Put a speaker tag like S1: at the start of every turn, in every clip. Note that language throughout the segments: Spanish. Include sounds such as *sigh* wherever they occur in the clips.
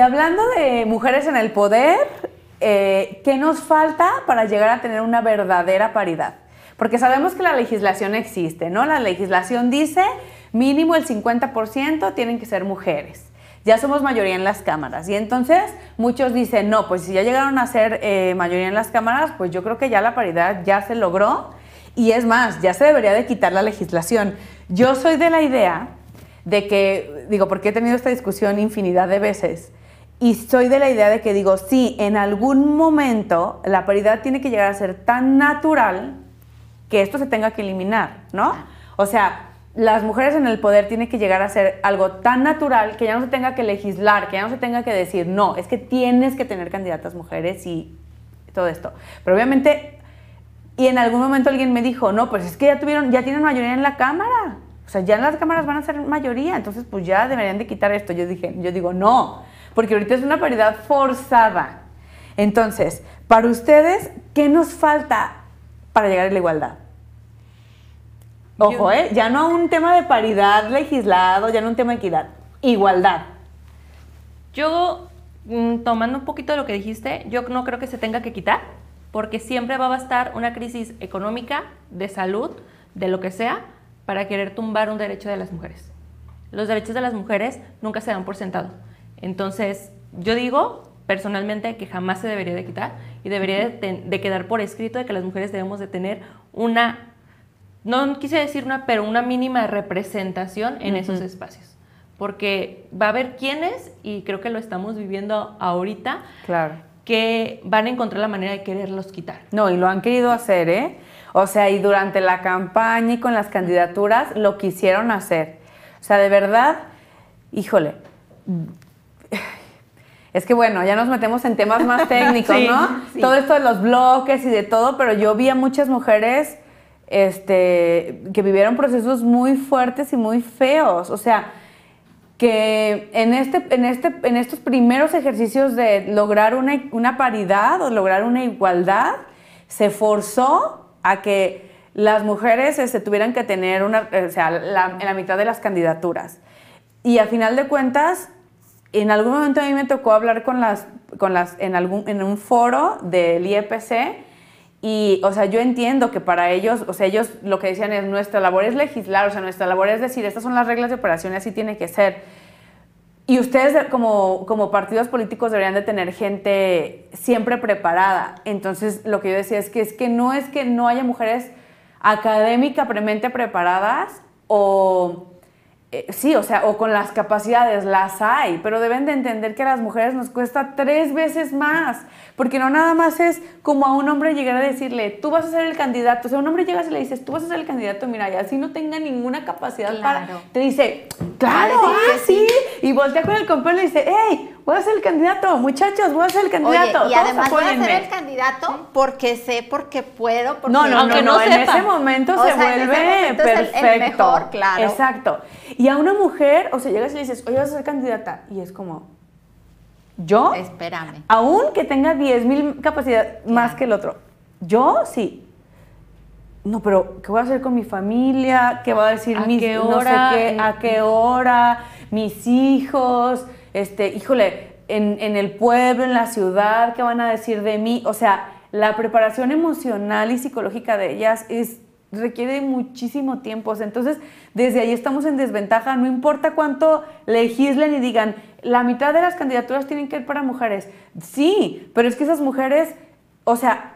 S1: Y hablando de mujeres en el poder, eh, ¿qué nos falta para llegar a tener una verdadera paridad? Porque sabemos que la legislación existe, ¿no? La legislación dice mínimo el 50% tienen que ser mujeres. Ya somos mayoría en las cámaras. Y entonces muchos dicen, no, pues si ya llegaron a ser eh, mayoría en las cámaras, pues yo creo que ya la paridad ya se logró. Y es más, ya se debería de quitar la legislación. Yo soy de la idea de que, digo, porque he tenido esta discusión infinidad de veces, y soy de la idea de que digo, sí, en algún momento la paridad tiene que llegar a ser tan natural que esto se tenga que eliminar, ¿no? O sea, las mujeres en el poder tienen que llegar a ser algo tan natural que ya no se tenga que legislar, que ya no se tenga que decir, no, es que tienes que tener candidatas mujeres y todo esto. Pero obviamente, y en algún momento alguien me dijo, no, pues es que ya tuvieron, ya tienen mayoría en la Cámara. O sea, ya en las cámaras van a ser mayoría, entonces pues ya deberían de quitar esto. Yo dije, yo digo, no, porque ahorita es una paridad forzada. Entonces, para ustedes, ¿qué nos falta para llegar a la igualdad? Ojo, ¿eh? Ya no un tema de paridad legislado, ya no un tema de equidad. Igualdad.
S2: Yo, mm, tomando un poquito de lo que dijiste, yo no creo que se tenga que quitar, porque siempre va a bastar una crisis económica, de salud, de lo que sea, para querer tumbar un derecho de las mujeres. Los derechos de las mujeres nunca se dan por sentado. Entonces, yo digo personalmente que jamás se debería de quitar y debería de, quedar por escrito de que las mujeres debemos de tener una, no quise decir una, pero una mínima representación en esos espacios. Porque va a haber quienes, y creo que lo estamos viviendo ahorita,
S1: claro.
S2: que van a encontrar la manera de quererlos quitar.
S1: No, y lo han querido hacer, ¿eh? O sea, y durante la campaña y con las candidaturas lo quisieron hacer. O sea, de verdad, híjole, es que bueno, ya nos metemos en temas más *laughs* técnicos, ¿no? Todo esto de los bloques y de todo, pero yo vi a muchas mujeres este, que vivieron procesos muy fuertes y muy feos. O sea, que en, este, en, este, en estos primeros ejercicios de lograr una, una paridad o lograr una igualdad, se forzó a que las mujeres este, tuvieran que tener una, o sea, en la mitad de las candidaturas. Y a final de cuentas, en algún momento a mí me tocó hablar con las, con las, en, algún, en un foro del IEPC y, o sea, yo entiendo que para ellos, o sea, ellos lo que decían es, nuestra labor es legislar, o sea, nuestra labor es decir, estas son las reglas de operación así tiene que ser. Y ustedes como, como partidos políticos deberían de tener gente siempre preparada. Entonces, lo que yo decía es que, es que no es que no haya mujeres académicamente preparadas o eh, sí, o sea, o con las capacidades, las hay, pero deben de entender que a las mujeres nos cuesta tres veces más, porque no nada más es como a un hombre llegar a decirle, tú vas a ser el candidato, o sea, un hombre llega y le dices, tú vas a ser el candidato, mira, y así no tenga ninguna capacidad para, te dice, claro, ah, sí, y voltea con el compañero y le dice, hey, voy a ser el candidato, muchachos, voy a ser el candidato.
S3: y además voy a ser el candidato porque sé, porque puedo, porque
S1: no, no, no, no, en ese momento se vuelve perfecto. claro. Exacto. Y a una mujer, o sea, llegas y le dices, oye, vas a ser candidata, y es como, yo,
S3: espérame.
S1: Aún que tenga 10 mil capacidad más que el otro, yo sí. No, pero ¿qué voy a hacer con mi familia? ¿Qué va a decir mi qué hora? ¿A qué hora? Mis hijos este, híjole, en, el pueblo, en la ciudad, ¿qué van a decir de mí? O sea, la preparación emocional y psicológica de ellas es requiere muchísimo tiempo. entonces, desde ahí estamos en desventaja. No importa cuánto legislen y digan, la mitad de las candidaturas tienen que ir para mujeres. Sí, pero es que esas mujeres, o sea,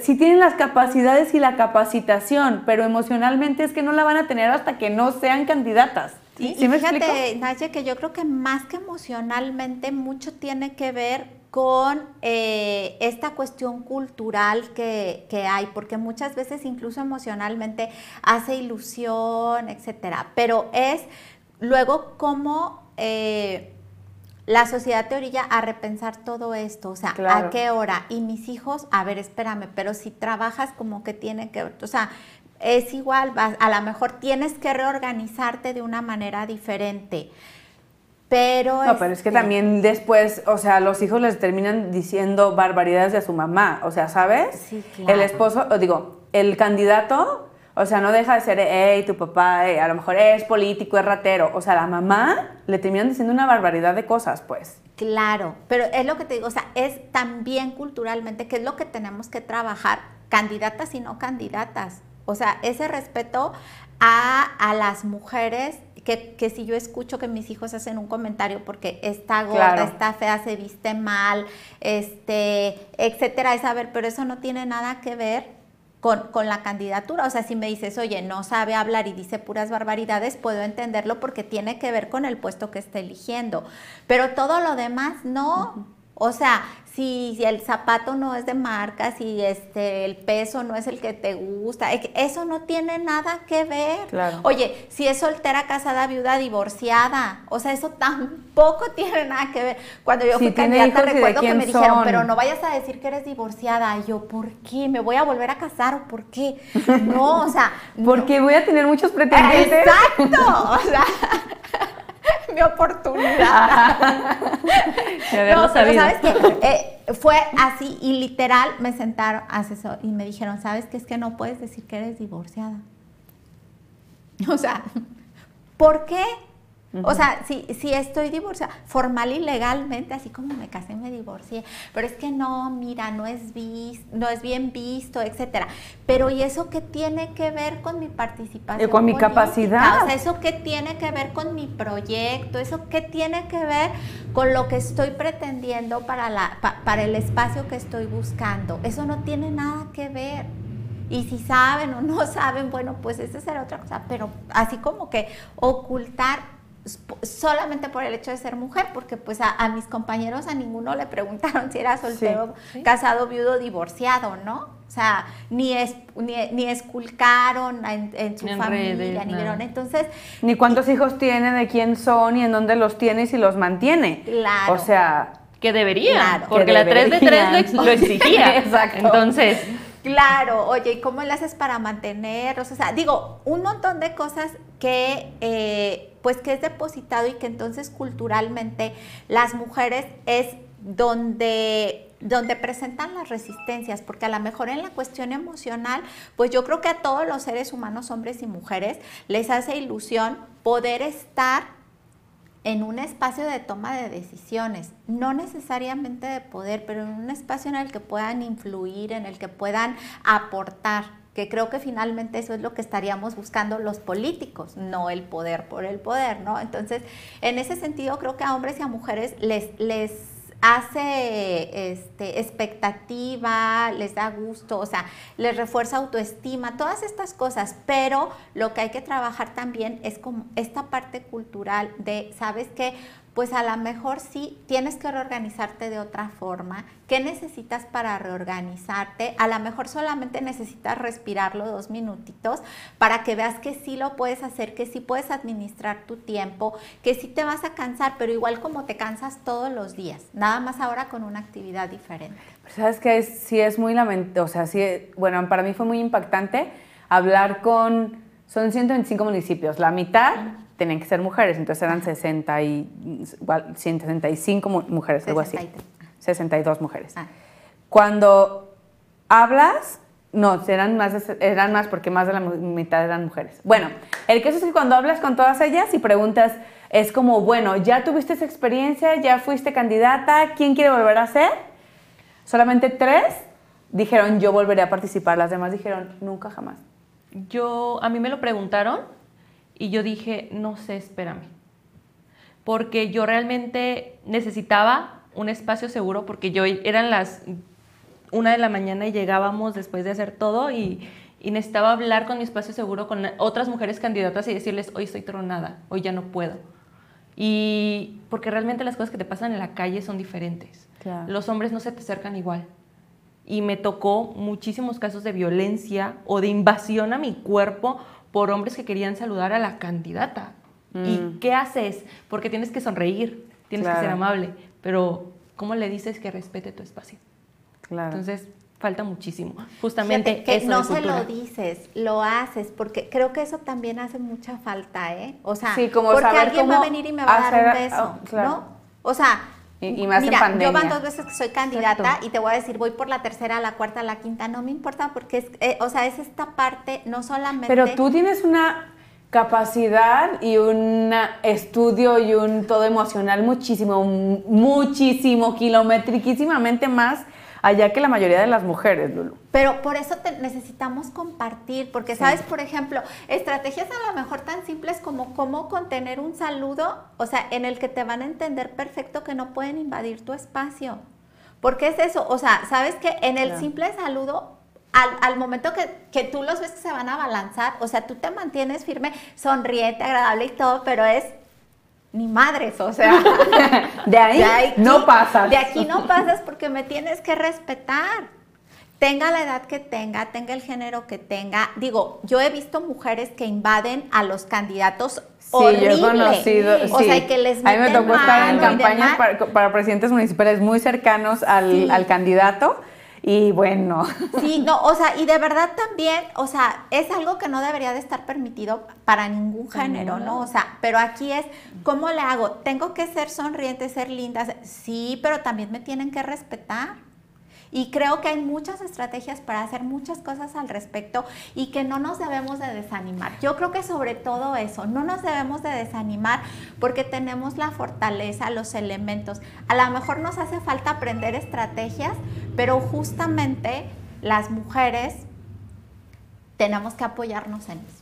S1: sí tienen las capacidades y la capacitación, pero emocionalmente es que no la van a tener hasta que no sean candidatas.
S3: Y, fíjate, Naye, que yo creo que más que emocionalmente, mucho tiene que ver con eh, esta cuestión cultural que, hay, porque muchas veces incluso emocionalmente hace ilusión, etcétera. Pero es luego cómo eh, la sociedad te orilla a repensar todo esto, o sea, ¿a qué hora? Y mis hijos, a ver, espérame, pero si trabajas como que tiene que, o sea, es igual, a lo mejor tienes que reorganizarte de una manera diferente. Pero,
S1: no, pero es que este también después, o sea, los hijos les terminan diciendo barbaridades de su mamá, o sea, ¿sabes?
S3: Sí, claro.
S1: El esposo, digo, el candidato, O sea, no deja de ser, hey, tu papá, a lo mejor es político, es ratero. O sea, la mamá le terminan diciendo una barbaridad de cosas, pues.
S3: Claro, pero es lo que te digo, o sea, es también culturalmente, que es lo que tenemos que trabajar, candidatas y no candidatas. O sea, ese respeto a, a las mujeres que, que, si yo escucho que mis hijos hacen un comentario porque está gorda, está fea, se viste mal, este, etcétera, es a ver, pero eso no tiene nada que ver con, con, la candidatura. O sea, si me dices, oye, no sabe hablar y dice puras barbaridades, puedo entenderlo porque tiene que ver con el puesto que está eligiendo. Pero todo lo demás no. O sea, si, el zapato no es de marca, si este, el peso no es el que te gusta, eso no tiene nada que ver. Oye, si es soltera, casada, viuda, divorciada, o sea, eso tampoco *laughs* tiene nada que ver. Cuando yo fui candidata, recuerdo que me dijeron, pero no vayas a decir que eres divorciada. Y yo, ¿por qué? ¿Me voy a volver a casar o por qué? No, o sea. *laughs*
S1: Porque voy a tener muchos pretendientes.
S3: Exacto. O sea. *laughs* *laughs* mi oportunidad. *laughs* no, pero sabes que eh, fue así y literal me sentaron asesor y me dijeron, ¿sabes qué? Es que no puedes decir que eres divorciada. O sea, ¿por qué? O sea, si, si estoy divorciada, formal y legalmente, así como me casé, me divorcié, pero es que no, mira, no es, vis, no es bien visto, etcétera. Pero ¿y eso qué tiene que ver con mi participación?
S1: Y con mi capacidad.
S3: O sea, ¿eso qué tiene que ver con mi proyecto? ¿Eso qué tiene que ver con lo que estoy pretendiendo para, la, para el espacio que estoy buscando? Eso no tiene nada que ver. Y si saben o no *laughs* saben, bueno, pues esa será otra cosa, pero así como que ocultar solamente por el hecho de ser mujer, porque pues a, mis compañeros a ninguno le preguntaron *laughs* si era soltero, casado, viudo, divorciado, ¿no? O sea, ni, es, ni, esculcaron en, su familia, ni vieron. Entonces.
S1: Ni cuántos hijos tiene, de quién son, y en dónde los tiene y si los mantiene.
S3: Claro.
S1: O sea.
S2: Que debería, porque la 3 de 3 lo, lo exigía. *laughs* Exacto. Entonces.
S3: Claro, oye, ¿y cómo le haces para mantenerlos? O sea, digo, un montón de cosas que, eh, pues, que es depositado y que entonces culturalmente las mujeres es donde donde presentan las resistencias, porque a lo mejor en la cuestión emocional, pues yo creo que a todos los seres humanos, hombres y mujeres, les hace ilusión poder estar en un espacio de toma de decisiones, no necesariamente de poder, pero en un espacio en el que puedan influir, en el que puedan aportar, que creo que finalmente eso es lo que estaríamos buscando los políticos, no el poder por el poder, ¿no? Entonces, en ese sentido, creo que a hombres y a mujeres les, les hace este, expectativa, les da gusto, o sea, les refuerza autoestima, todas estas cosas, pero lo que hay que trabajar también es como esta parte cultural de, ¿sabes qué? Pues a lo mejor sí tienes que reorganizarte de otra forma. ¿Qué necesitas para reorganizarte? A lo mejor solamente necesitas respirarlo dos minutitos para que veas que sí lo puedes hacer, que sí puedes administrar tu tiempo, que sí te vas a cansar, pero igual como te cansas todos los días, nada más ahora con una actividad diferente.
S1: Sabes que sí es muy lamentable, o sea, sí, bueno, para mí fue muy impactante hablar con, son 125 municipios, la mitad tenían que ser mujeres, entonces eran 60 y, 165 mujeres, algo así. 62 mujeres. Ah. Cuando hablas, no, eran más, eran más porque más de la mitad eran mujeres. Bueno, el caso es que cuando hablas con todas ellas y preguntas, es como, bueno, ya tuviste esa experiencia, ya fuiste candidata, ¿quién quiere volver a ser? Solamente tres dijeron, yo volveré a participar, las demás dijeron, nunca jamás.
S2: Yo, a mí me lo preguntaron y yo dije, no sé, espérame. Porque yo realmente necesitaba un espacio seguro porque yo eran las una de la mañana y llegábamos después de hacer todo y, y necesitaba hablar con mi espacio seguro con otras mujeres candidatas y decirles, hoy estoy tronada, hoy ya no puedo. Y porque realmente las cosas que te pasan en la calle son diferentes. Los hombres no se te acercan igual. Y me tocó muchísimos casos de violencia o de invasión a mi cuerpo por hombres que querían saludar a la candidata. ¿Y mm. qué haces? Porque tienes que sonreír, tienes que ser amable, pero ¿cómo le dices que respete tu espacio? Claro. Entonces, falta muchísimo. Justamente
S3: que no se lo dices, lo haces, porque creo que eso también hace mucha falta, ¿eh? O sea, porque alguien va a venir y me va a dar un beso, oh, ¿no? O sea,
S1: Y, más
S3: Mira,
S1: en pandemia.
S3: yo van dos veces que soy candidata y te voy a decir, voy por la tercera, la cuarta, la quinta, no me importa porque es, eh, o sea, es esta parte, no solamente...
S1: Pero tú tienes una capacidad y un estudio y un todo emocional muchísimo, muchísimo, kilometriquísimamente más allá que la mayoría de las mujeres, Lulu.
S3: Pero por eso necesitamos compartir, porque sabes, por ejemplo, estrategias a lo mejor tan simples como cómo contener un saludo, o sea, en el que te van a entender perfecto que no pueden invadir tu espacio. Porque es eso, o sea, sabes que en el simple saludo al, momento que, que, tú los ves que se van a balanzar, o sea, tú te mantienes firme, sonriente, agradable y todo, pero es ni madres, o sea, *laughs*
S1: de ahí, no pasas.
S3: De aquí no pasas porque me tienes que respetar. Tenga la edad que tenga, tenga el género que tenga. Digo, yo he visto mujeres que invaden a los candidatos
S1: Sí, yo he conocido,
S3: o sea, que les
S1: A mí me tocó estar en campañas para, presidentes municipales muy cercanos al, al candidato y bueno.
S3: Sí, no, o sea, y de verdad también, o sea, es algo que no debería de estar permitido para ningún género, ¿no? O sea, pero aquí es, ¿cómo le hago? ¿Tengo que ser sonriente, ser linda? Sí, pero también me tienen que respetar. Y creo que hay muchas estrategias para hacer muchas cosas al respecto y que no nos debemos de desanimar. Yo creo que sobre todo eso, no nos debemos de desanimar porque tenemos la fortaleza, los elementos. A lo mejor nos hace falta aprender estrategias, pero justamente las mujeres tenemos que apoyarnos en eso.